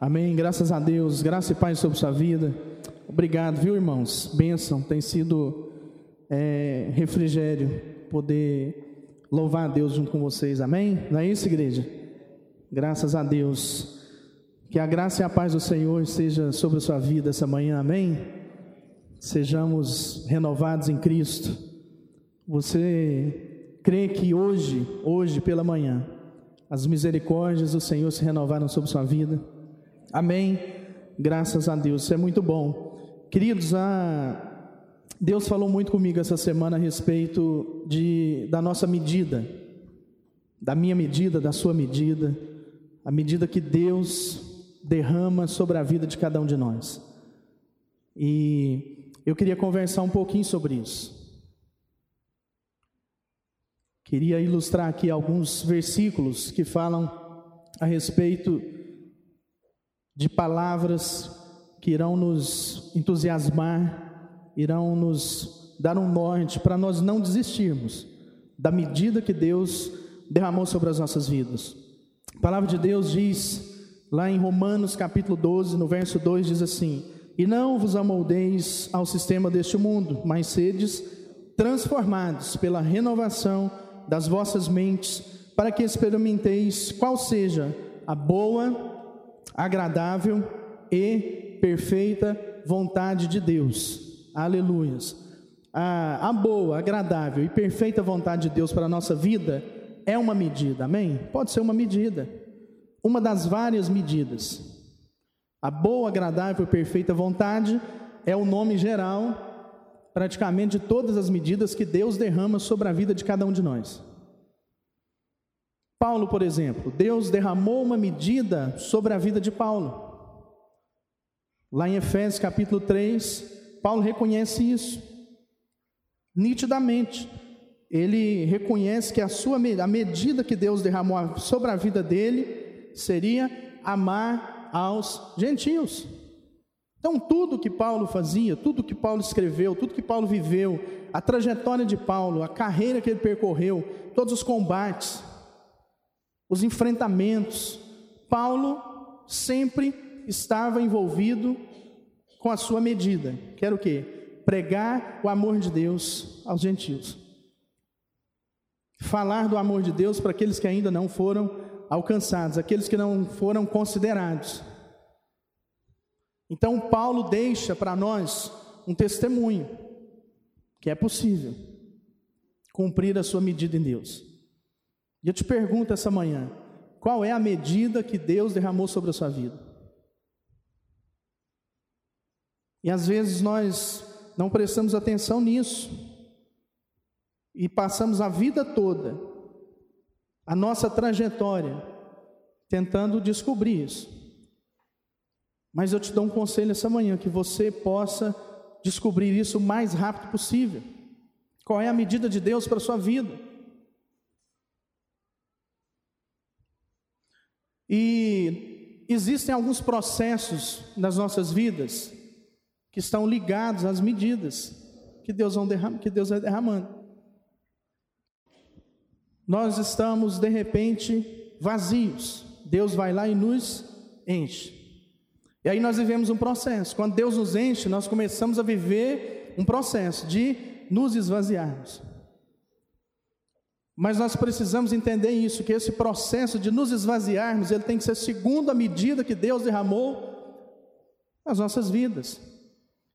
Amém. Graças a Deus. Graça e paz sobre sua vida. Obrigado, viu, irmãos? Bênção. Tem sido é, refrigério poder louvar a Deus junto com vocês. Amém? Não é isso, igreja? Graças a Deus. Que a graça e a paz do Senhor esteja sobre a sua vida essa manhã. Amém? Sejamos renovados em Cristo. Você crê que hoje, hoje pela manhã, as misericórdias do Senhor se renovaram sobre sua vida? Amém. Graças a Deus, é muito bom. Queridos, a... Deus falou muito comigo essa semana a respeito de, da nossa medida, da minha medida, da sua medida, a medida que Deus derrama sobre a vida de cada um de nós. E eu queria conversar um pouquinho sobre isso. Queria ilustrar aqui alguns versículos que falam a respeito de palavras que irão nos entusiasmar, irão nos dar um norte para nós não desistirmos da medida que Deus derramou sobre as nossas vidas. A palavra de Deus diz, lá em Romanos capítulo 12, no verso 2, diz assim: E não vos amoldeis ao sistema deste mundo, mas sedes transformados pela renovação das vossas mentes, para que experimenteis qual seja a boa, agradável e perfeita vontade de Deus. Aleluias. A, a, boa, agradável e perfeita vontade de Deus para a nossa vida é uma medida, amém? Pode ser uma medida, uma das várias medidas. A boa, agradável e perfeita vontade é o nome geral, praticamente, de todas as medidas que Deus derrama sobre a vida de cada um de nós. Paulo, por exemplo, Deus derramou uma medida sobre a vida de Paulo. Lá em Efésios capítulo 3, Paulo reconhece isso nitidamente. Ele reconhece que a sua a medida que Deus derramou sobre a vida dele seria amar aos gentios. Então, tudo que Paulo fazia, tudo que Paulo escreveu, tudo que Paulo viveu, a trajetória de Paulo, a carreira que ele percorreu, todos os combates, os enfrentamentos. Paulo sempre estava envolvido com a sua medida, que era o quê? Pregar o amor de Deus aos gentios. Falar do amor de Deus para aqueles que ainda não foram alcançados, aqueles que não foram considerados. Então, Paulo deixa para nós um testemunho que é possível cumprir a sua medida em Deus. E eu te pergunto essa manhã: qual é a medida que Deus derramou sobre a sua vida? E às vezes nós não prestamos atenção nisso e passamos a vida toda, a nossa trajetória, tentando descobrir isso. Mas eu te dou um conselho essa manhã, que você possa descobrir isso o mais rápido possível. Qual é a medida de Deus para a sua vida? E existem alguns processos nas nossas vidas que estão ligados às medidas que Deus, derram que Deus vai derramando. Nós estamos de repente vazios. Deus vai lá e nos enche. E aí nós vivemos um processo. Quando Deus nos enche, nós começamos a viver um processo de nos esvaziarmos. Mas nós precisamos entender isso, que esse processo de nos esvaziarmos, ele tem que ser segundo a medida que Deus derramou nas nossas vidas.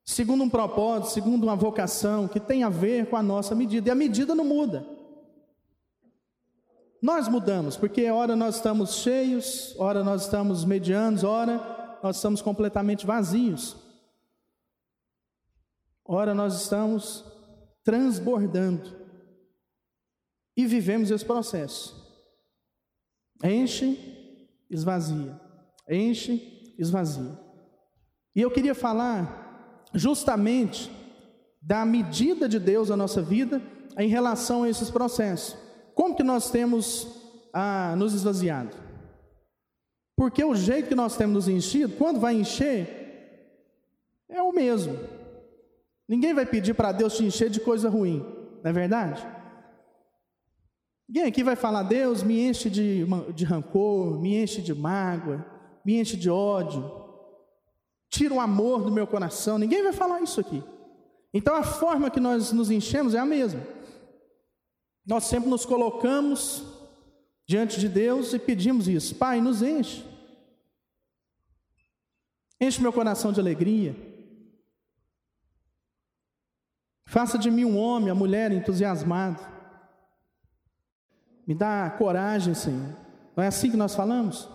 Segundo um propósito, segundo uma vocação que tem a ver com a nossa medida. E a medida não muda. Nós mudamos, porque ora nós estamos cheios, ora nós estamos medianos, ora nós estamos completamente vazios. Ora nós estamos transbordando. E vivemos esse processo. Enche, esvazia. Enche, esvazia. E eu queria falar justamente da medida de Deus na nossa vida em relação a esses processos. Como que nós temos ah, nos esvaziado? Porque o jeito que nós temos nos enchido, quando vai encher, é o mesmo. Ninguém vai pedir para Deus te encher de coisa ruim, não é verdade? Ninguém aqui vai falar, Deus me enche de, de rancor, me enche de mágoa, me enche de ódio, tira o amor do meu coração. Ninguém vai falar isso aqui. Então a forma que nós nos enchemos é a mesma. Nós sempre nos colocamos diante de Deus e pedimos isso: Pai, nos enche. Enche meu coração de alegria. Faça de mim um homem, a mulher entusiasmado. Me dá coragem, Senhor. Não é assim que nós falamos?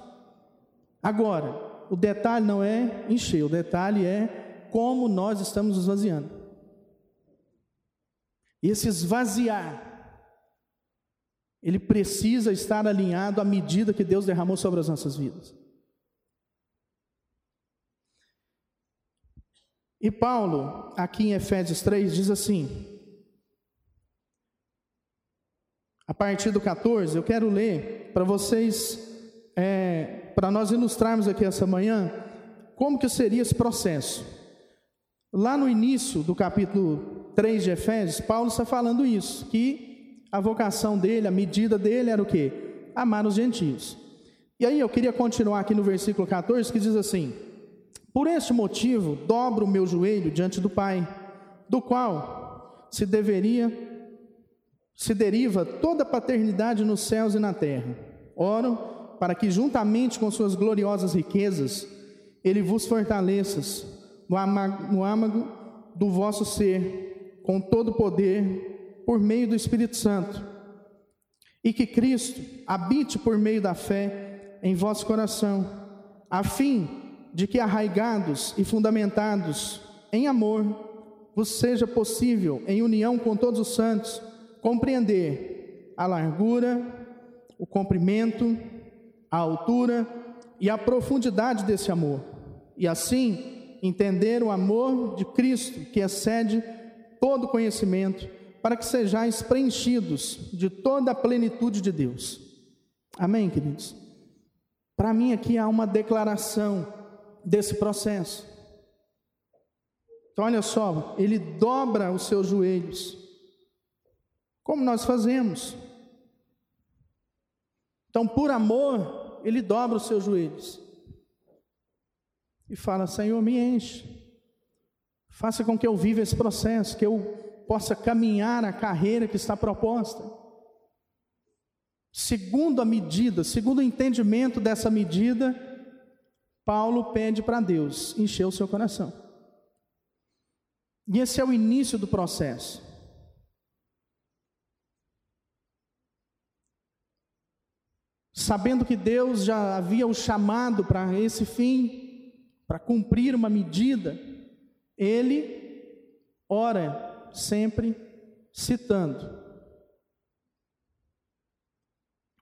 Agora, o detalhe não é encher, o detalhe é como nós estamos esvaziando. E esse esvaziar, ele precisa estar alinhado à medida que Deus derramou sobre as nossas vidas. E Paulo, aqui em Efésios 3, diz assim, a partir do 14, eu quero ler para vocês, é, para nós ilustrarmos aqui essa manhã, como que seria esse processo. Lá no início do capítulo 3 de Efésios, Paulo está falando isso, que a vocação dele, a medida dele era o quê? Amar os gentios. E aí eu queria continuar aqui no versículo 14, que diz assim: por este motivo, dobro o meu joelho diante do Pai, do qual se deveria se deriva toda a paternidade nos céus e na terra. Oro para que juntamente com suas gloriosas riquezas ele vos fortaleça no âmago do vosso ser, com todo o poder, por meio do Espírito Santo, e que Cristo habite por meio da fé em vosso coração, a fim de que arraigados e fundamentados em amor, vos seja possível, em união com todos os santos, compreender a largura, o comprimento, a altura e a profundidade desse amor, e assim entender o amor de Cristo que excede todo conhecimento, para que sejais preenchidos de toda a plenitude de Deus. Amém, queridos? Para mim aqui há uma declaração desse processo. Então, olha só, ele dobra os seus joelhos, como nós fazemos. Então, por amor, ele dobra os seus joelhos e fala: Senhor, me enche, faça com que eu viva esse processo, que eu possa caminhar a carreira que está proposta. Segundo a medida, segundo o entendimento dessa medida, Paulo pede para Deus encher o seu coração. E esse é o início do processo. Sabendo que Deus já havia o chamado para esse fim, para cumprir uma medida, ele ora sempre citando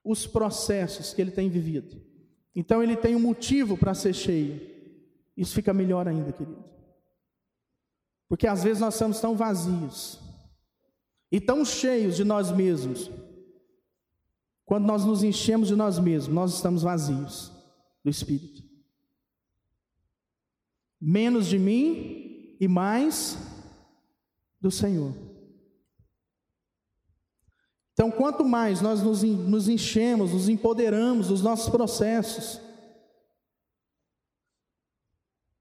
os processos que ele tem vivido. Então ele tem um motivo para ser cheio. Isso fica melhor ainda, querido. Porque às vezes nós estamos tão vazios e tão cheios de nós mesmos. Quando nós nos enchemos de nós mesmos, nós estamos vazios do Espírito. Menos de mim e mais do Senhor. Então, quanto mais nós nos enchemos, nos empoderamos dos nossos processos,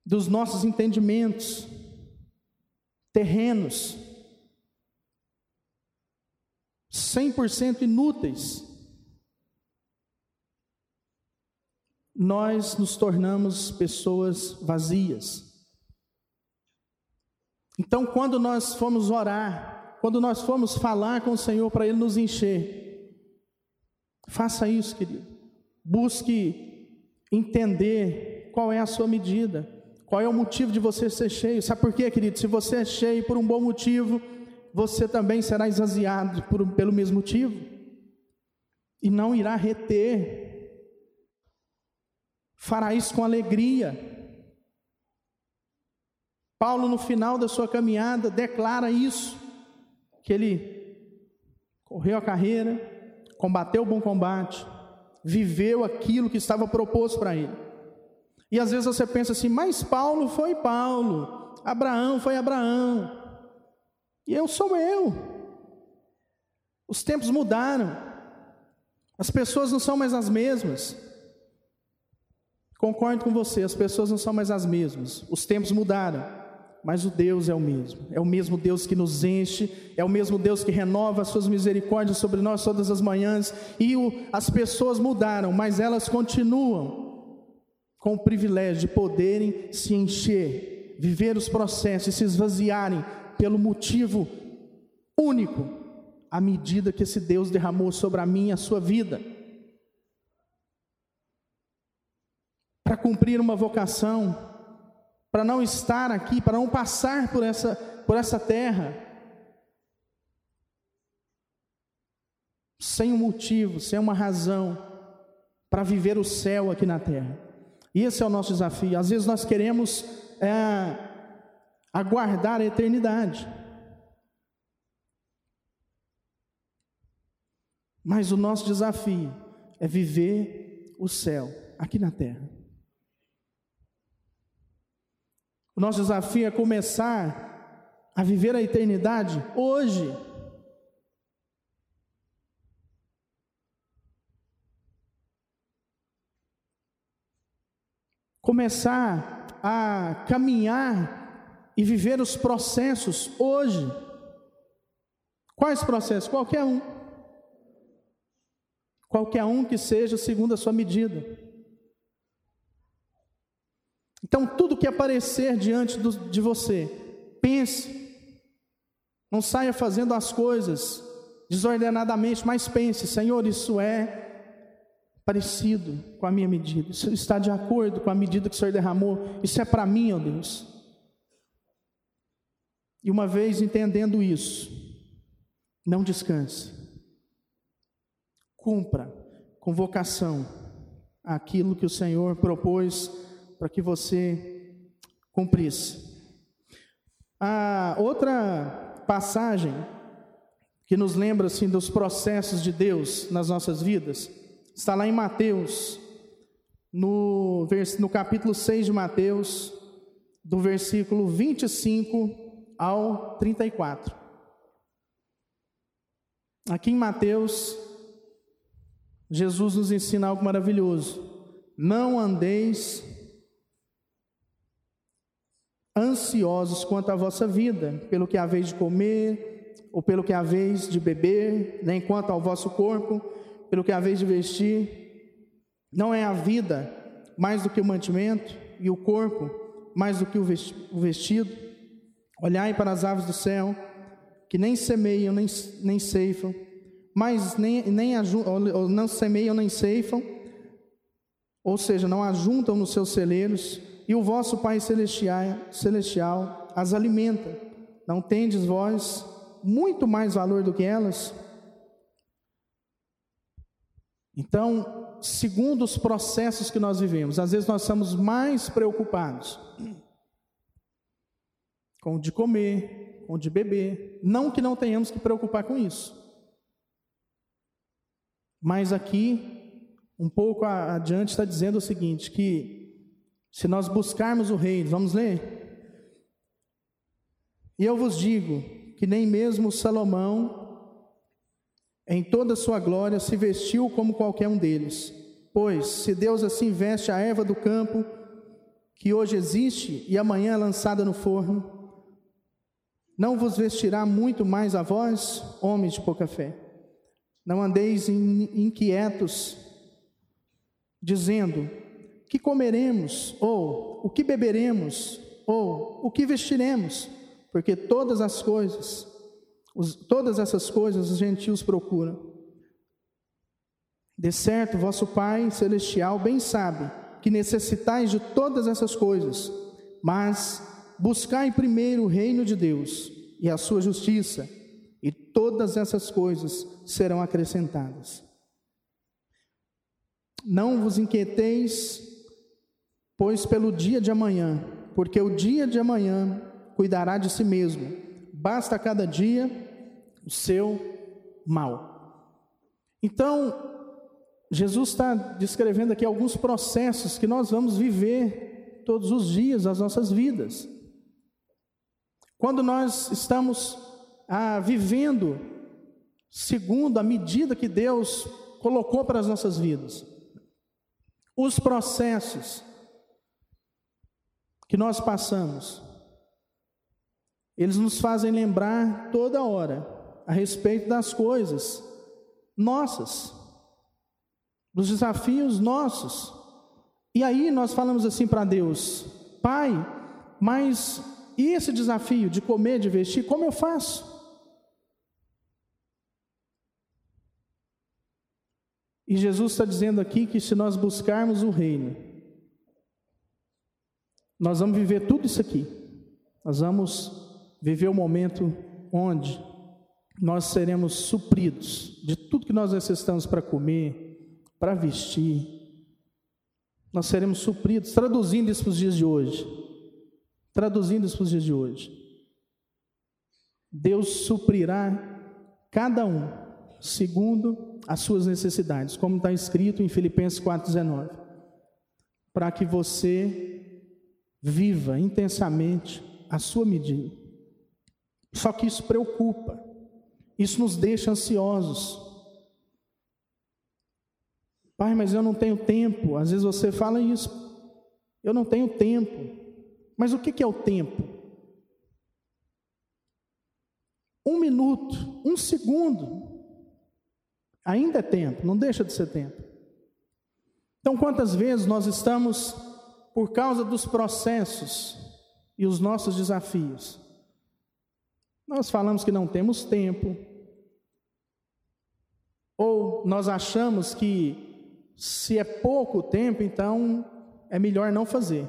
dos nossos entendimentos terrenos, 100% inúteis, nós nos tornamos pessoas vazias. Então, quando nós formos orar, quando nós formos falar com o Senhor para Ele nos encher, faça isso, querido. Busque entender qual é a sua medida, qual é o motivo de você ser cheio. Sabe por quê, querido? Se você é cheio por um bom motivo, você também será esvaziado por, pelo mesmo motivo e não irá reter. Fará isso com alegria. Paulo, no final da sua caminhada, declara isso que ele correu a carreira, combateu o bom combate, viveu aquilo que estava proposto para ele. E às vezes você pensa assim, mas Paulo foi Paulo, Abraão foi Abraão, e eu sou eu. Os tempos mudaram, as pessoas não são mais as mesmas. Concordo com você, as pessoas não são mais as mesmas, os tempos mudaram, mas o Deus é o mesmo, é o mesmo Deus que nos enche, é o mesmo Deus que renova as suas misericórdias sobre nós todas as manhãs, e o, as pessoas mudaram, mas elas continuam com o privilégio de poderem se encher, viver os processos e se esvaziarem pelo motivo único, à medida que esse Deus derramou sobre a minha a sua vida. Para cumprir uma vocação, para não estar aqui, para não passar por essa, por essa terra, sem um motivo, sem uma razão, para viver o céu aqui na terra. E esse é o nosso desafio. Às vezes nós queremos é, aguardar a eternidade. Mas o nosso desafio é viver o céu aqui na terra. O nosso desafio é começar a viver a eternidade hoje. Começar a caminhar e viver os processos hoje. Quais processos? Qualquer um. Qualquer um que seja segundo a sua medida. Então, tudo que aparecer diante do, de você, pense. Não saia fazendo as coisas desordenadamente, mas pense: Senhor, isso é parecido com a minha medida, isso está de acordo com a medida que o Senhor derramou, isso é para mim, ó Deus. E uma vez entendendo isso, não descanse, cumpra com vocação aquilo que o Senhor propôs para que você cumprisse. A outra passagem que nos lembra assim dos processos de Deus nas nossas vidas está lá em Mateus, no, no capítulo 6 de Mateus, do versículo 25 ao 34. Aqui em Mateus, Jesus nos ensina algo maravilhoso. Não andeis ansiosos quanto à vossa vida, pelo que haveis de comer, ou pelo que haveis de beber, nem quanto ao vosso corpo, pelo que haveis de vestir. Não é a vida mais do que o mantimento, e o corpo mais do que o vestido. Olhai para as aves do céu, que nem semeiam, nem, nem ceifam, mas nem, nem não semeiam, nem ceifam, ou seja, não ajuntam nos seus celeiros, e o vosso Pai celestial, as alimenta. Não tendes vós muito mais valor do que elas? Então, segundo os processos que nós vivemos, às vezes nós estamos mais preocupados com o de comer, com o de beber. Não que não tenhamos que preocupar com isso. Mas aqui, um pouco adiante, está dizendo o seguinte: que se nós buscarmos o reino, vamos ler? E eu vos digo que nem mesmo Salomão, em toda a sua glória, se vestiu como qualquer um deles. Pois, se Deus assim veste a erva do campo, que hoje existe e amanhã é lançada no forno, não vos vestirá muito mais a vós, homens de pouca fé. Não andeis inquietos, dizendo: que comeremos, ou o que beberemos, ou o que vestiremos, porque todas as coisas, os, todas essas coisas os gentios procuram. De certo, vosso Pai celestial bem sabe que necessitais de todas essas coisas, mas buscai primeiro o reino de Deus e a sua justiça, e todas essas coisas serão acrescentadas. Não vos inquieteis Pois pelo dia de amanhã, porque o dia de amanhã cuidará de si mesmo, basta cada dia o seu mal. Então, Jesus está descrevendo aqui alguns processos que nós vamos viver todos os dias das nossas vidas. Quando nós estamos ah, vivendo segundo a medida que Deus colocou para as nossas vidas, os processos que nós passamos, eles nos fazem lembrar toda hora a respeito das coisas nossas, dos desafios nossos. E aí nós falamos assim para Deus: Pai, mas e esse desafio de comer, de vestir, como eu faço? E Jesus está dizendo aqui que se nós buscarmos o reino, nós vamos viver tudo isso aqui. Nós vamos viver o momento onde nós seremos supridos de tudo que nós necessitamos para comer, para vestir. Nós seremos supridos, traduzindo isso para os dias de hoje. Traduzindo isso para os dias de hoje. Deus suprirá cada um segundo as suas necessidades, como está escrito em Filipenses 4,19, para que você viva intensamente a sua medida. Só que isso preocupa, isso nos deixa ansiosos. Pai, mas eu não tenho tempo. Às vezes você fala isso. Eu não tenho tempo. Mas o que é o tempo? Um minuto, um segundo, Ainda é tempo, não deixa de ser tempo. Então, quantas vezes nós estamos, por causa dos processos e os nossos desafios, nós falamos que não temos tempo, ou nós achamos que se é pouco tempo, então é melhor não fazer.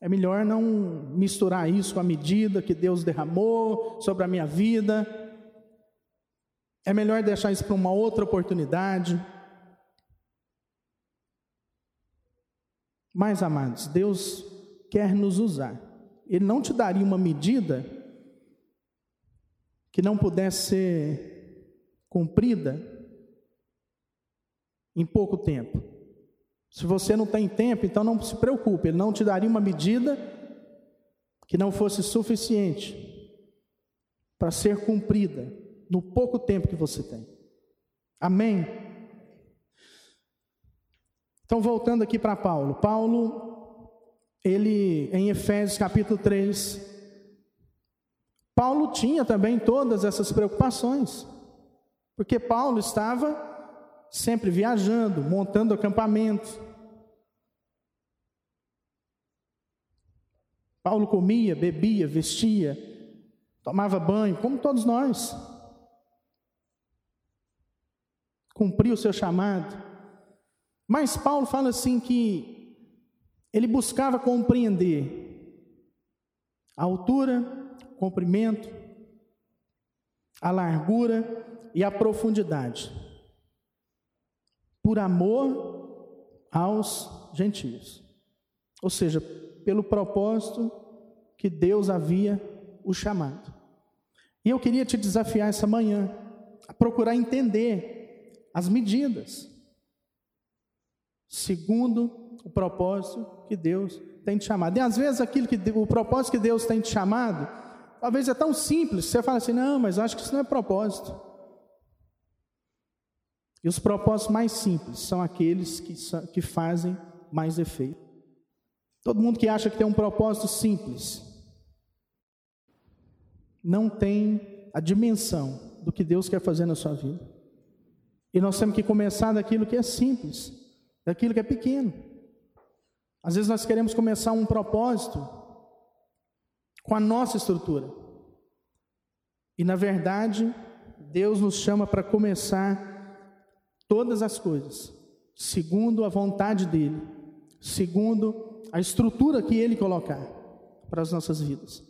É melhor não misturar isso com a medida que Deus derramou sobre a minha vida. É melhor deixar isso para uma outra oportunidade. Mas, amados, Deus quer nos usar. Ele não te daria uma medida que não pudesse ser cumprida em pouco tempo. Se você não tem tempo, então não se preocupe, ele não te daria uma medida que não fosse suficiente para ser cumprida no pouco tempo que você tem. Amém? Então, voltando aqui para Paulo. Paulo, ele, em Efésios capítulo 3, Paulo tinha também todas essas preocupações, porque Paulo estava sempre viajando, montando acampamento. Paulo comia, bebia, vestia, tomava banho, como todos nós. cumpriu o seu chamado. Mas Paulo fala assim que ele buscava compreender a altura, o comprimento, a largura e a profundidade, por amor aos gentios. Ou seja, pelo propósito que Deus havia o chamado. E eu queria te desafiar essa manhã a procurar entender as medidas, segundo o propósito que Deus tem te chamado. E às vezes aquilo que o propósito que Deus tem te chamado, talvez é tão simples, você fala assim: "Não, mas acho que isso não é propósito". E os propósitos mais simples são aqueles que, que fazem mais efeito. Todo mundo que acha que tem um propósito simples não tem a dimensão do que Deus quer fazer na sua vida. E nós temos que começar daquilo que é simples, daquilo que é pequeno. Às vezes nós queremos começar um propósito com a nossa estrutura. E na verdade, Deus nos chama para começar todas as coisas segundo a vontade dele, segundo a estrutura que ele colocar para as nossas vidas.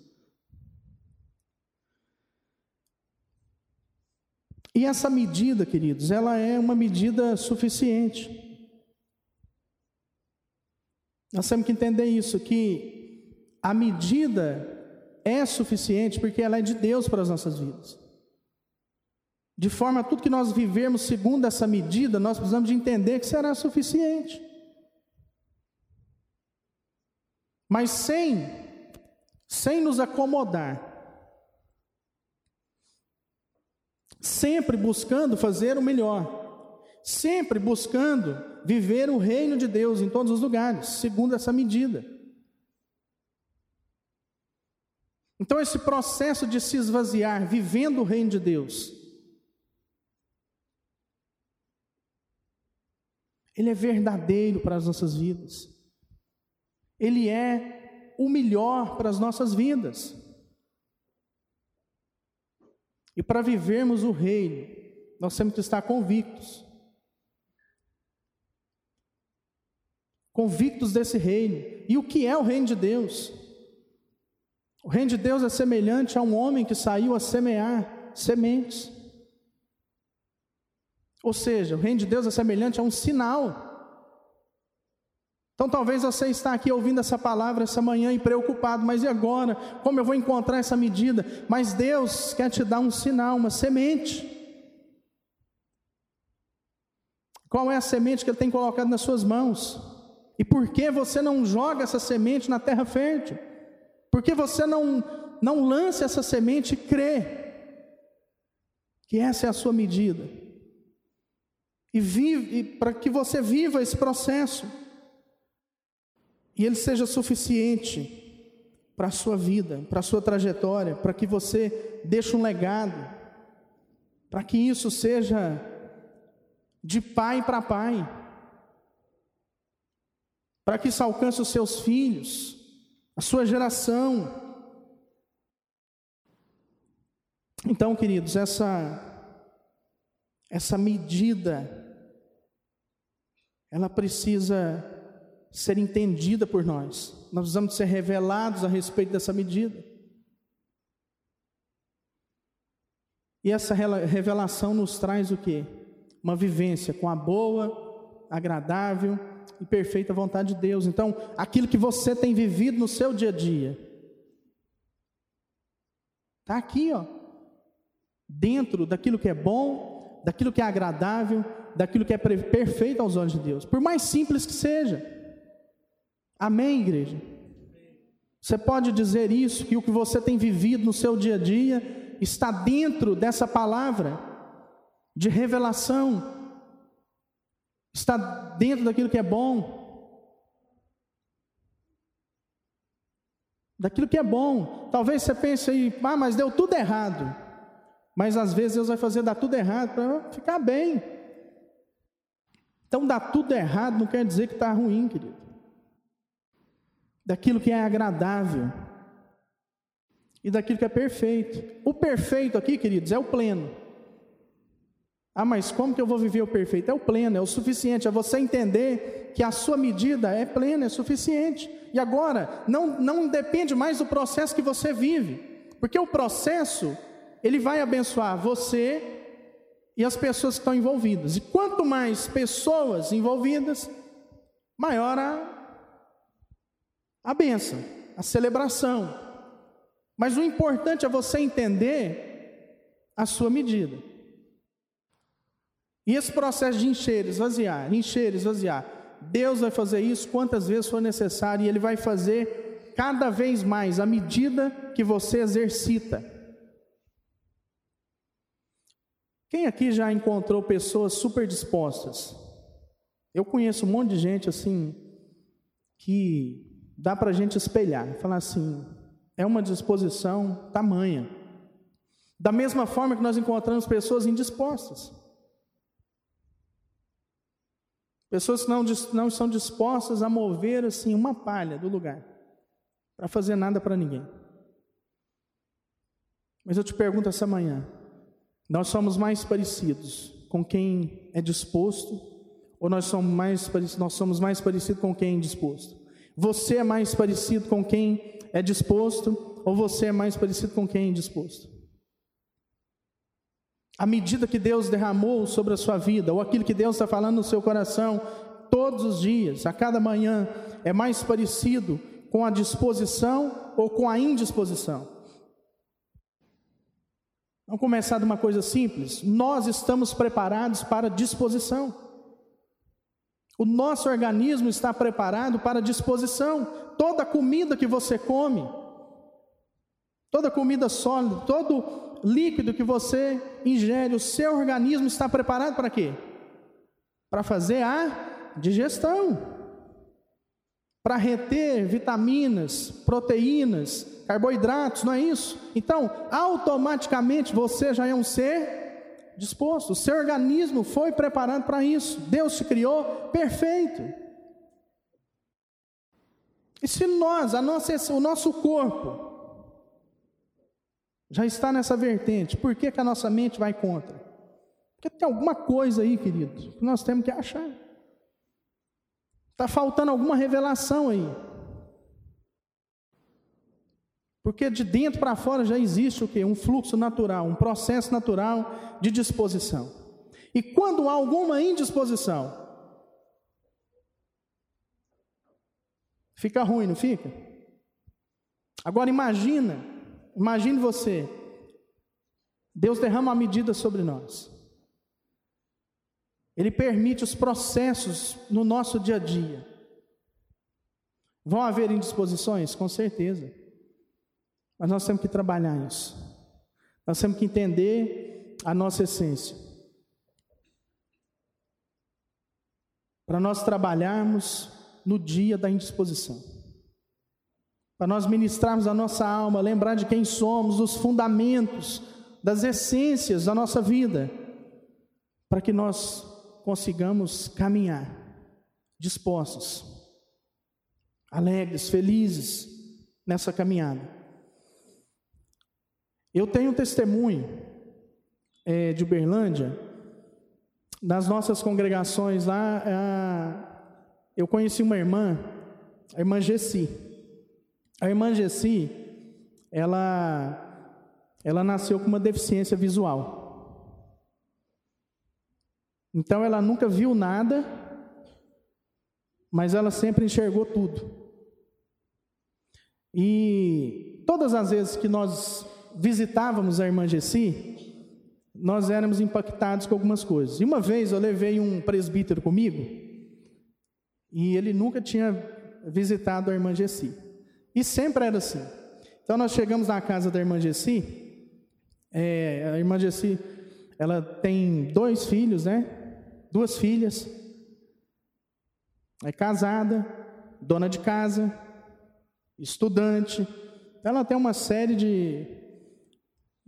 E essa medida, queridos, ela é uma medida suficiente. Nós temos que entender isso, que a medida é suficiente porque ela é de Deus para as nossas vidas. De forma a tudo que nós vivermos segundo essa medida, nós precisamos de entender que será suficiente. Mas sem, sem nos acomodar sempre buscando fazer o melhor, sempre buscando viver o reino de Deus em todos os lugares, segundo essa medida. Então, esse processo de se esvaziar, vivendo o reino de Deus, ele é verdadeiro para as nossas vidas, ele é o melhor para as nossas vidas. E para vivermos o reino, nós temos que estar convictos. Convictos desse reino. E o que é o reino de Deus? O reino de Deus é semelhante a um homem que saiu a semear sementes. Ou seja, o reino de Deus é semelhante a um sinal. Então talvez você está aqui ouvindo essa palavra essa manhã e preocupado, mas e agora? Como eu vou encontrar essa medida? Mas Deus quer te dar um sinal, uma semente. Qual é a semente que Ele tem colocado nas suas mãos? E por que você não joga essa semente na terra fértil? Por que você não, não lança essa semente e crê que essa é a sua medida? E vive, para que você viva esse processo e ele seja suficiente para a sua vida, para a sua trajetória, para que você deixe um legado, para que isso seja de pai para pai, para que isso alcance os seus filhos, a sua geração. Então, queridos, essa essa medida ela precisa ser entendida por nós. Nós precisamos ser revelados a respeito dessa medida. E essa revelação nos traz o que? Uma vivência com a boa, agradável e perfeita vontade de Deus. Então, aquilo que você tem vivido no seu dia a dia, está aqui, ó, dentro daquilo que é bom, daquilo que é agradável, daquilo que é perfeito aos olhos de Deus, por mais simples que seja. Amém, igreja? Você pode dizer isso, que o que você tem vivido no seu dia a dia está dentro dessa palavra de revelação, está dentro daquilo que é bom, daquilo que é bom. Talvez você pense aí, ah, mas deu tudo errado. Mas às vezes Deus vai fazer dar tudo errado para ficar bem. Então, dar tudo errado não quer dizer que está ruim, querido daquilo que é agradável e daquilo que é perfeito. O perfeito aqui, queridos, é o pleno. Ah, mas como que eu vou viver o perfeito? É o pleno, é o suficiente, é você entender que a sua medida é plena, é suficiente. E agora, não, não depende mais do processo que você vive, porque o processo, ele vai abençoar você e as pessoas que estão envolvidas. E quanto mais pessoas envolvidas, maior a a bênção, a celebração. Mas o importante é você entender a sua medida. E esse processo de encher, esvaziar, encher, esvaziar, Deus vai fazer isso quantas vezes for necessário e Ele vai fazer cada vez mais à medida que você exercita. Quem aqui já encontrou pessoas super dispostas? Eu conheço um monte de gente assim que dá para a gente espelhar, falar assim, é uma disposição tamanha. Da mesma forma que nós encontramos pessoas indispostas. Pessoas que não, não estão dispostas a mover assim uma palha do lugar, para fazer nada para ninguém. Mas eu te pergunto essa manhã: nós somos mais parecidos com quem é disposto, ou nós somos mais, nós somos mais parecidos com quem é indisposto? Você é mais parecido com quem é disposto ou você é mais parecido com quem é indisposto? A medida que Deus derramou sobre a sua vida, ou aquilo que Deus está falando no seu coração, todos os dias, a cada manhã, é mais parecido com a disposição ou com a indisposição? Vamos começar de uma coisa simples. Nós estamos preparados para disposição. O nosso organismo está preparado para disposição. Toda comida que você come, toda comida sólida, todo líquido que você ingere, o seu organismo está preparado para quê? Para fazer a digestão, para reter vitaminas, proteínas, carboidratos, não é isso? Então, automaticamente você já é um ser disposto. O seu organismo foi preparado para isso. Deus te criou perfeito. E se nós, nossa, o nosso corpo, já está nessa vertente, por que, que a nossa mente vai contra? Porque tem alguma coisa aí, querido, que nós temos que achar. Está faltando alguma revelação aí. Porque de dentro para fora já existe o que? Um fluxo natural, um processo natural de disposição. E quando há alguma indisposição, fica ruim, não fica? Agora imagina, imagine você, Deus derrama uma medida sobre nós. Ele permite os processos no nosso dia a dia. Vão haver indisposições? Com certeza. Mas nós temos que trabalhar isso. Nós temos que entender a nossa essência. Para nós trabalharmos no dia da indisposição. Para nós ministrarmos a nossa alma, lembrar de quem somos, dos fundamentos, das essências da nossa vida, para que nós consigamos caminhar dispostos, alegres, felizes nessa caminhada. Eu tenho um testemunho é, de Uberlândia, nas nossas congregações lá, é, eu conheci uma irmã, a irmã Gessi. A irmã Gessi, ela, ela nasceu com uma deficiência visual. Então ela nunca viu nada, mas ela sempre enxergou tudo. E todas as vezes que nós visitávamos a irmã Gessi, nós éramos impactados com algumas coisas. E uma vez eu levei um presbítero comigo, e ele nunca tinha visitado a irmã Gessi. E sempre era assim. Então nós chegamos na casa da irmã Gessi, é, a irmã Gessi, ela tem dois filhos, né? Duas filhas, é casada, dona de casa, estudante. Ela tem uma série de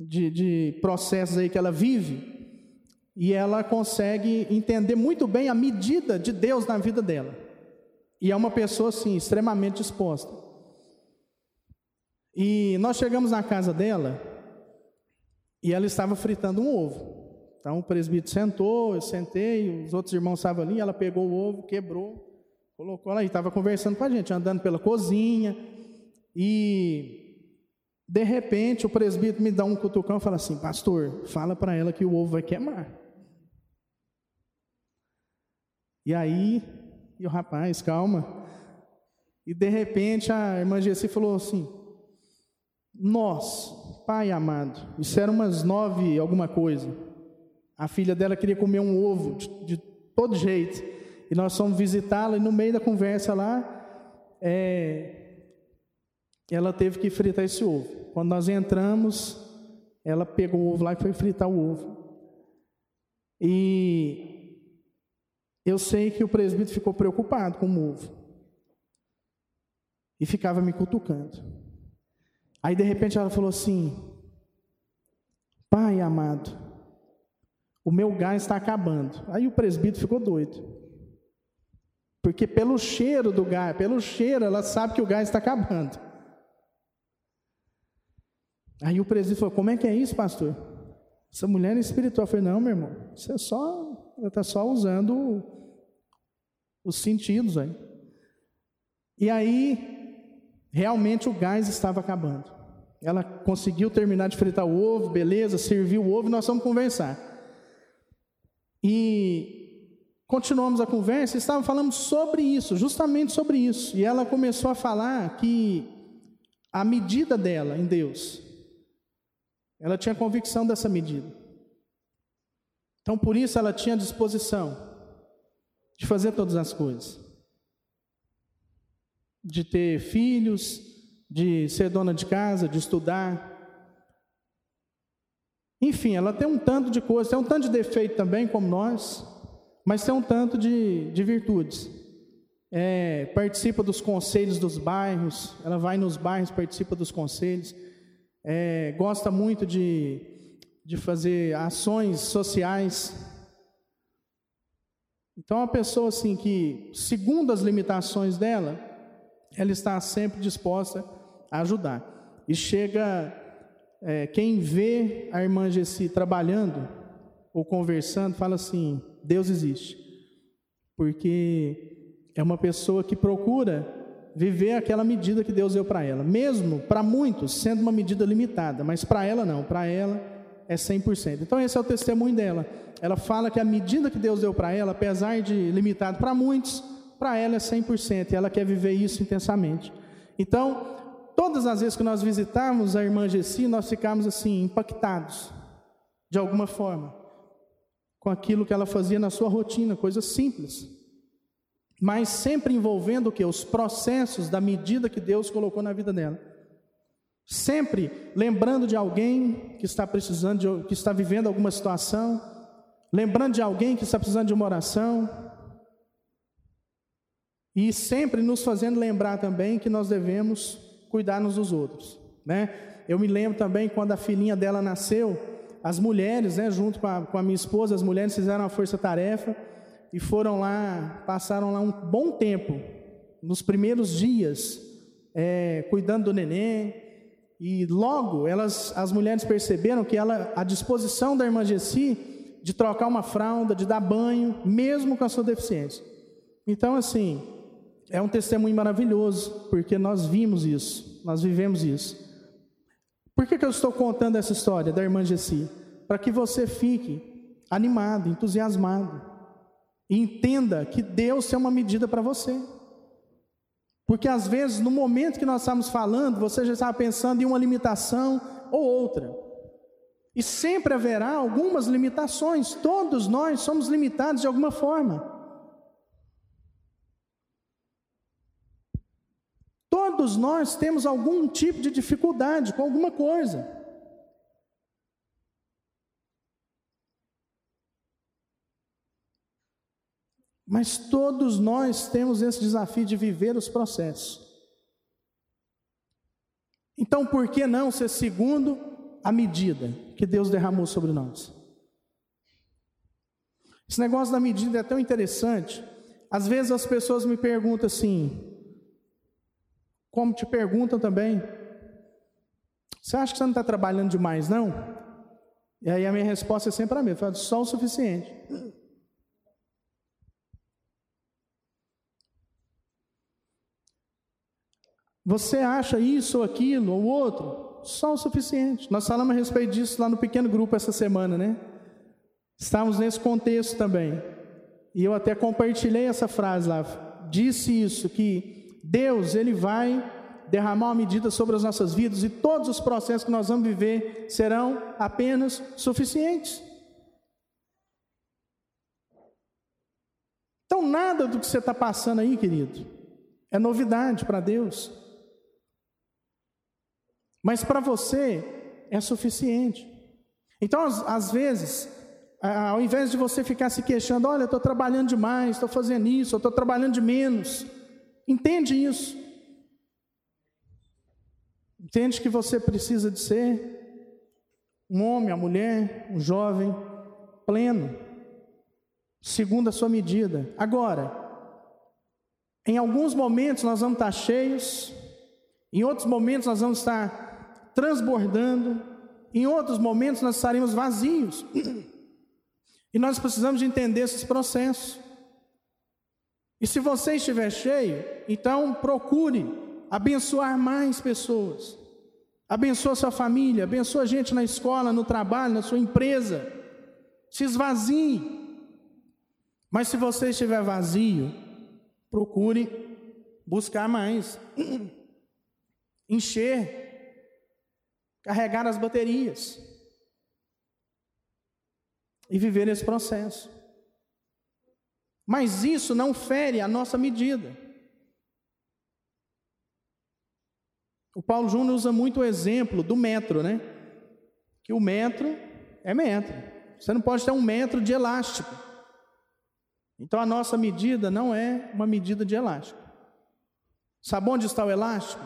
de, de processos aí que ela vive, e ela consegue entender muito bem a medida de Deus na vida dela. E é uma pessoa, assim, extremamente disposta. E nós chegamos na casa dela, e ela estava fritando um ovo. Então o presbítero sentou, eu sentei, os outros irmãos estavam ali, ela pegou o ovo, quebrou, colocou lá e estava conversando com a gente, andando pela cozinha. E de repente, o presbítero me dá um cutucão e fala assim: Pastor, fala para ela que o ovo vai queimar. E aí, e o rapaz, calma. E de repente a irmã Gessi falou assim: Nós, pai amado, isso era umas nove alguma coisa. A filha dela queria comer um ovo de, de todo jeito. E nós fomos visitá-la e no meio da conversa lá, é, ela teve que fritar esse ovo. Quando nós entramos, ela pegou o ovo lá e foi fritar o ovo. E eu sei que o presbítero ficou preocupado com o ovo. E ficava me cutucando. Aí de repente ela falou assim: Pai amado, o meu gás está acabando. Aí o presbítero ficou doido. Porque pelo cheiro do gás, pelo cheiro, ela sabe que o gás está acabando. Aí o presbítero falou: Como é que é isso, pastor? Essa mulher é espiritual. Eu falei: Não, meu irmão, isso é só, ela está só usando os sentidos aí. E aí, realmente o gás estava acabando. Ela conseguiu terminar de fritar o ovo, beleza, serviu o ovo, nós vamos conversar. E continuamos a conversa, estava falando sobre isso, justamente sobre isso. E ela começou a falar que a medida dela em Deus ela tinha convicção dessa medida. Então, por isso, ela tinha disposição de fazer todas as coisas. De ter filhos, de ser dona de casa, de estudar. Enfim, ela tem um tanto de coisas, tem um tanto de defeito também, como nós, mas tem um tanto de, de virtudes. é, participa dos conselhos dos bairros, ela vai nos bairros, participa dos conselhos, é, gosta muito de, de fazer ações sociais. Então, uma pessoa assim que, segundo as limitações dela, ela está sempre disposta a ajudar. E chega, é, quem vê a irmã Gessi trabalhando ou conversando, fala assim: Deus existe. Porque é uma pessoa que procura viver aquela medida que Deus deu para ela, mesmo para muitos sendo uma medida limitada, mas para ela não, para ela é 100%. Então esse é o testemunho dela. Ela fala que a medida que Deus deu para ela, apesar de limitado para muitos, para ela é 100% e ela quer viver isso intensamente. Então, todas as vezes que nós visitamos a irmã Gessi, nós ficamos assim impactados de alguma forma com aquilo que ela fazia na sua rotina, coisas simples mas sempre envolvendo o que? Os processos da medida que Deus colocou na vida dela. Sempre lembrando de alguém que está precisando, de, que está vivendo alguma situação, lembrando de alguém que está precisando de uma oração, e sempre nos fazendo lembrar também que nós devemos cuidar uns dos outros, né? Eu me lembro também quando a filhinha dela nasceu, as mulheres, né, junto com a, com a minha esposa, as mulheres fizeram uma força-tarefa e foram lá, passaram lá um bom tempo, nos primeiros dias, é, cuidando do neném. E logo elas, as mulheres perceberam que ela, a disposição da irmã Jessi de trocar uma fralda, de dar banho, mesmo com a sua deficiência. Então, assim, é um testemunho maravilhoso, porque nós vimos isso, nós vivemos isso. Por que, que eu estou contando essa história da irmã Jessi? Para que você fique animado, entusiasmado. E entenda que Deus é uma medida para você. Porque às vezes, no momento que nós estamos falando, você já estava pensando em uma limitação ou outra. E sempre haverá algumas limitações, todos nós somos limitados de alguma forma. Todos nós temos algum tipo de dificuldade com alguma coisa. Mas todos nós temos esse desafio de viver os processos. Então, por que não ser segundo a medida que Deus derramou sobre nós? Esse negócio da medida é tão interessante. Às vezes as pessoas me perguntam assim, como te perguntam também, você acha que você não está trabalhando demais, não? E aí a minha resposta é sempre a mesma, só o suficiente. Você acha isso ou aquilo ou outro? Só o suficiente. Nós falamos a respeito disso lá no pequeno grupo essa semana, né? Estávamos nesse contexto também. E eu até compartilhei essa frase lá. Disse isso que Deus, ele vai derramar uma medida sobre as nossas vidas e todos os processos que nós vamos viver serão apenas suficientes. Então, nada do que você está passando aí, querido, é novidade para Deus. Mas para você é suficiente. Então, às, vezes, ao invés de você ficar se queixando, olha, estou trabalhando demais, estou fazendo isso, estou trabalhando de menos, entende isso. Entende que você precisa de ser um homem, uma mulher, um jovem pleno, segundo a sua medida. Agora, em alguns momentos nós vamos estar cheios, em outros momentos nós vamos estar transbordando, em outros momentos nós estaremos vazios. E nós precisamos de entender esses processos. E se você estiver cheio, então procure abençoar mais pessoas. Abençoa sua família, abençoa a gente na escola, no trabalho, na sua empresa. Se esvazie. Mas se você estiver vazio, procure buscar mais. Encher carregar as baterias e viver esse processo. Mas isso não fere a nossa medida. O Paulo Júnior usa muito o exemplo do metro, né? Que o metro é metro. Você não pode ter um metro de elástico. Então a nossa medida não é uma medida de elástico. Sabe onde está o elástico?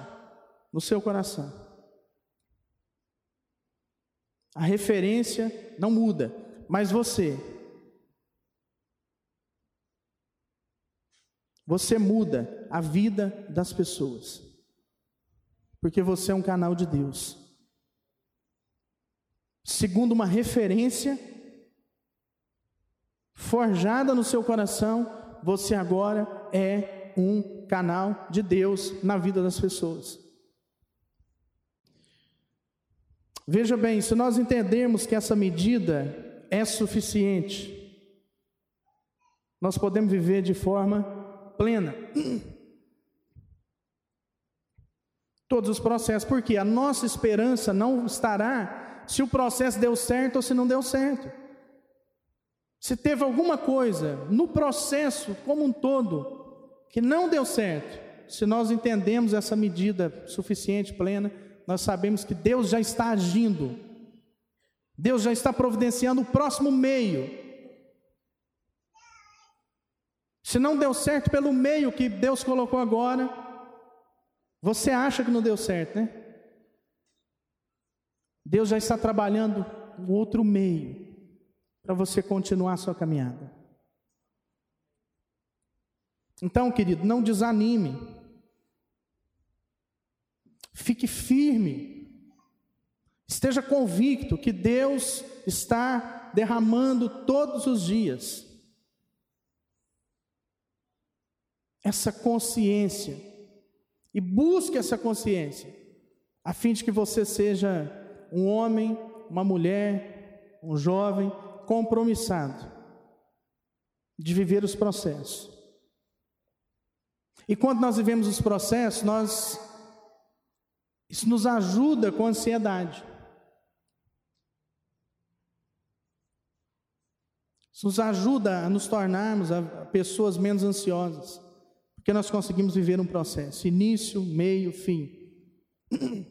No seu coração. A referência não muda, mas você. Você muda a vida das pessoas. Porque você é um canal de Deus. Segundo uma referência forjada no seu coração, você agora é um canal de Deus na vida das pessoas. Veja bem, se nós entendermos que essa medida é suficiente, nós podemos viver de forma plena. Todos os processos, porque a nossa esperança não estará se o processo deu certo ou se não deu certo. Se teve alguma coisa no processo como um todo que não deu certo, se nós entendemos essa medida suficiente, plena, nós sabemos que Deus já está agindo, Deus já está providenciando o próximo meio. Se não deu certo pelo meio que Deus colocou agora, você acha que não deu certo, né? Deus já está trabalhando um outro meio para você continuar a sua caminhada. Então, querido, não desanime. Fique firme. Esteja convicto que Deus está derramando todos os dias essa consciência. E busque essa consciência, a fim de que você seja um homem, uma mulher, um jovem compromissado de viver os processos. E quando nós vivemos os processos, nós isso nos ajuda com a ansiedade. Isso nos ajuda a nos tornarmos pessoas menos ansiosas, porque nós conseguimos viver um processo, início, meio, fim.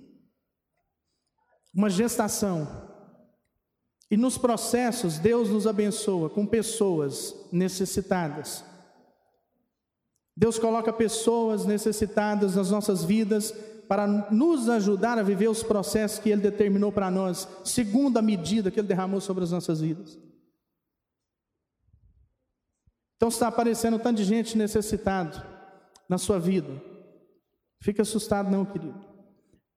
Uma gestação. E nos processos, Deus nos abençoa com pessoas necessitadas. Deus coloca pessoas necessitadas nas nossas vidas para nos ajudar a viver os processos que Ele determinou para nós, segundo a medida que Ele derramou sobre as nossas vidas. Então está aparecendo tanto de gente necessitado na sua vida. Fica assustado não, querido.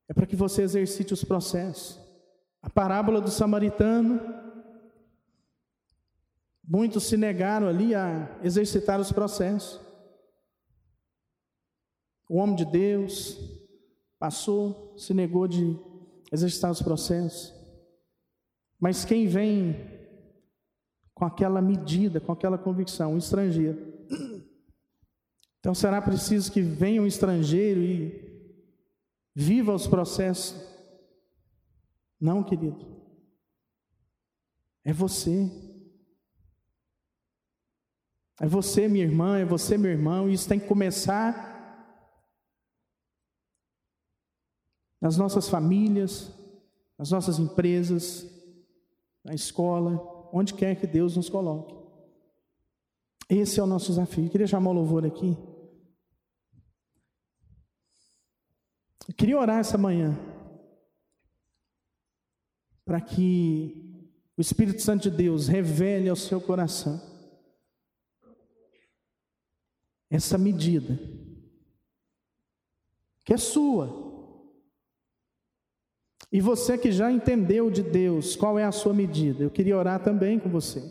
É para que você exercite os processos. A parábola do samaritano, muitos se negaram ali a exercitar os processos. O homem de Deus, Passou, se negou de exercitar os processos. Mas quem vem com aquela medida, com aquela convicção, um estrangeiro. Então será preciso que venha um estrangeiro e viva os processos? Não, querido. É você. É você, minha irmã, é você, meu irmão, e isso tem que começar nas nossas famílias, nas nossas empresas, na escola, onde quer que Deus nos coloque. Esse é o nosso desafio. Eu queria chamar o louvor aqui. Eu queria orar essa manhã para que o Espírito Santo de Deus revele ao seu coração essa medida que é sua. E você que já entendeu de Deus qual é a sua medida, eu queria orar também com você,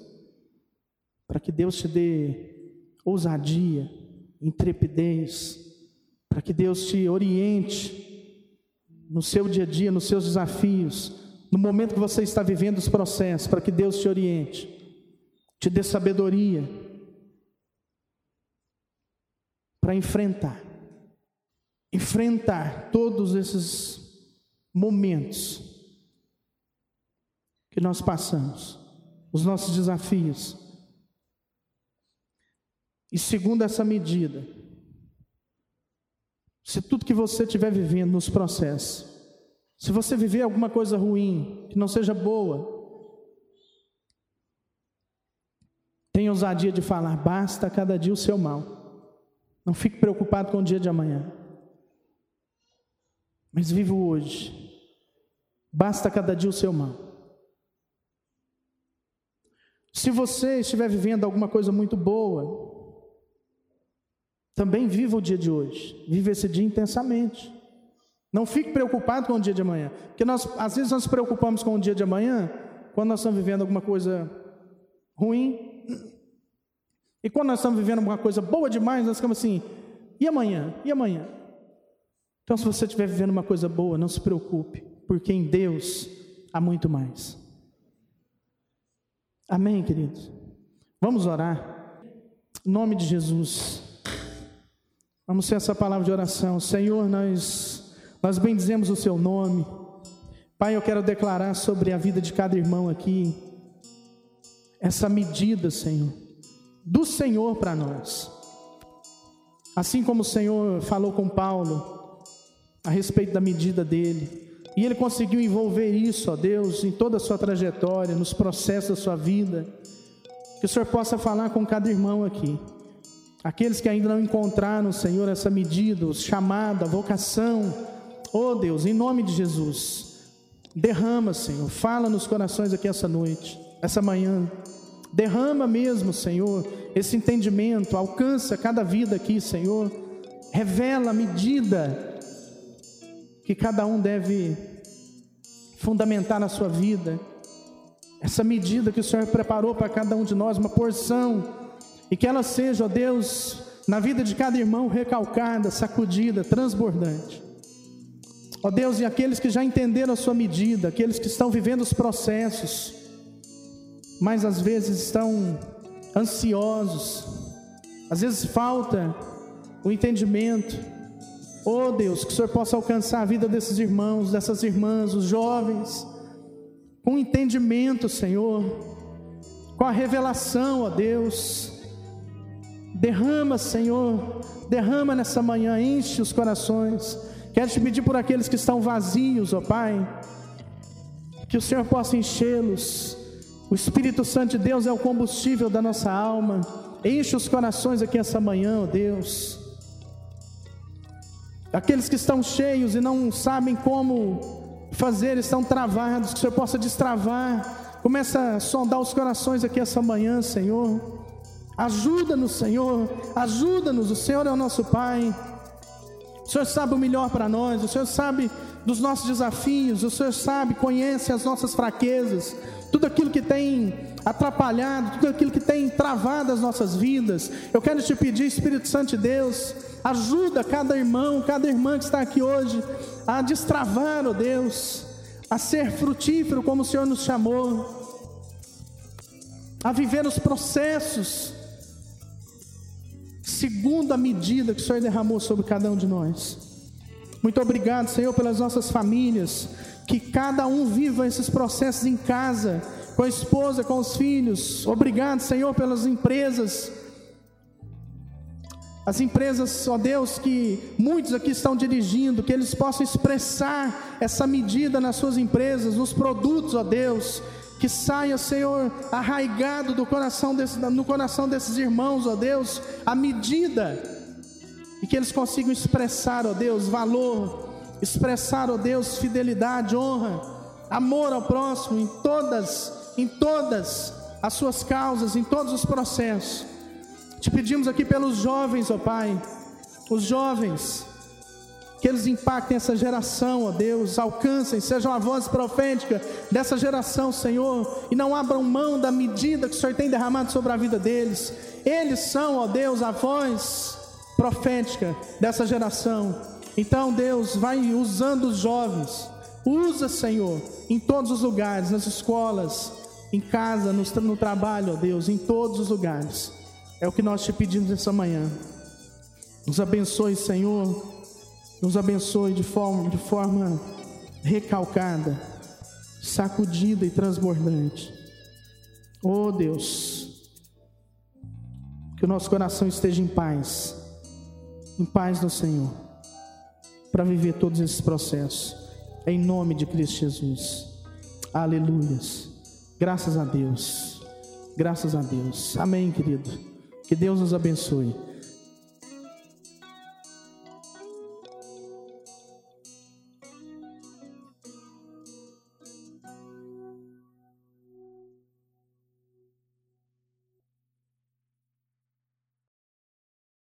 para que Deus te dê ousadia, intrepidez, para que Deus te oriente no seu dia a dia, nos seus desafios, no momento que você está vivendo os processos, para que Deus te oriente, te dê sabedoria para enfrentar, enfrentar todos esses momentos que nós passamos, os nossos desafios. E segundo essa medida, se tudo que você estiver vivendo nos processos, se você viver alguma coisa ruim, que não seja boa, Tenha ousadia de falar: basta cada dia o seu mal. Não fique preocupado com o dia de amanhã. Mas viva hoje. Basta cada dia o seu mal. Se você estiver vivendo alguma coisa muito boa, também viva o dia de hoje. Viva esse dia intensamente. Não fique preocupado com o dia de amanhã. Porque nós, às vezes, nós nos preocupamos com o dia de amanhã quando nós estamos vivendo alguma coisa ruim. E quando nós estamos vivendo alguma coisa boa demais, nós ficamos assim: e amanhã? E amanhã? Então, se você estiver vivendo uma coisa boa, não se preocupe, porque em Deus há muito mais. Amém, queridos? Vamos orar. Em nome de Jesus. Vamos ter essa palavra de oração. Senhor, nós nós bendizemos o seu nome. Pai, eu quero declarar sobre a vida de cada irmão aqui essa medida, Senhor, do Senhor para nós. Assim como o Senhor falou com Paulo a respeito da medida dele, e ele conseguiu envolver isso, ó Deus, em toda a sua trajetória, nos processos da sua vida. Que o Senhor possa falar com cada irmão aqui. Aqueles que ainda não encontraram, Senhor, essa medida, chamada, vocação, Oh Deus, em nome de Jesus, derrama, Senhor, fala nos corações aqui essa noite, essa manhã. Derrama mesmo, Senhor, esse entendimento, alcança cada vida aqui, Senhor. Revela a medida que cada um deve fundamentar na sua vida. Essa medida que o Senhor preparou para cada um de nós, uma porção, e que ela seja, ó Deus, na vida de cada irmão recalcada, sacudida, transbordante. Ó Deus, e aqueles que já entenderam a sua medida, aqueles que estão vivendo os processos, mas às vezes estão ansiosos, às vezes falta o entendimento. Oh Deus, que o Senhor possa alcançar a vida desses irmãos, dessas irmãs, os jovens, com entendimento, Senhor, com a revelação, ó Deus. Derrama, Senhor, derrama nessa manhã, enche os corações Quero te pedir por aqueles que estão vazios, ó Pai, que o Senhor possa enchê-los. O Espírito Santo de Deus é o combustível da nossa alma. Enche os corações aqui essa manhã, ó Deus. Aqueles que estão cheios e não sabem como fazer, estão travados, que o Senhor possa destravar. Começa a sondar os corações aqui essa manhã, Senhor. Ajuda-nos, Senhor. Ajuda-nos. O Senhor é o nosso Pai. O Senhor sabe o melhor para nós, o Senhor sabe dos nossos desafios, o Senhor sabe, conhece as nossas fraquezas, tudo aquilo que tem atrapalhado, tudo aquilo que tem travado as nossas vidas. Eu quero te pedir, Espírito Santo de Deus, ajuda cada irmão, cada irmã que está aqui hoje a destravar, ó oh Deus, a ser frutífero como o Senhor nos chamou, a viver os processos segundo a medida que o Senhor derramou sobre cada um de nós. Muito obrigado, Senhor, pelas nossas famílias, que cada um viva esses processos em casa, com a esposa, com os filhos. Obrigado, Senhor, pelas empresas. As empresas, ó Deus, que muitos aqui estão dirigindo, que eles possam expressar essa medida nas suas empresas, nos produtos, ó Deus, que saia, Senhor, arraigado do coração desse, no coração desses irmãos, ó Deus, a medida e que eles consigam expressar, ó Deus, valor, expressar, ó Deus, fidelidade, honra, amor ao próximo em todas, em todas as suas causas, em todos os processos. Te pedimos aqui pelos jovens, ó Pai, os jovens que eles impactem essa geração, ó Deus, alcancem, sejam a voz profética dessa geração, Senhor, e não abram mão da medida que o Senhor tem derramado sobre a vida deles. Eles são, ó Deus, a voz profética dessa geração. Então, Deus, vai usando os jovens, usa, Senhor, em todos os lugares, nas escolas, em casa, no, no trabalho, ó Deus, em todos os lugares. É o que nós te pedimos essa manhã. Nos abençoe, Senhor nos abençoe de forma, de forma recalcada, sacudida e transbordante. Oh Deus, que o nosso coração esteja em paz, em paz no Senhor, para viver todos esses processos, em nome de Cristo Jesus. Aleluias. Graças a Deus. Graças a Deus. Amém, querido. Que Deus nos abençoe.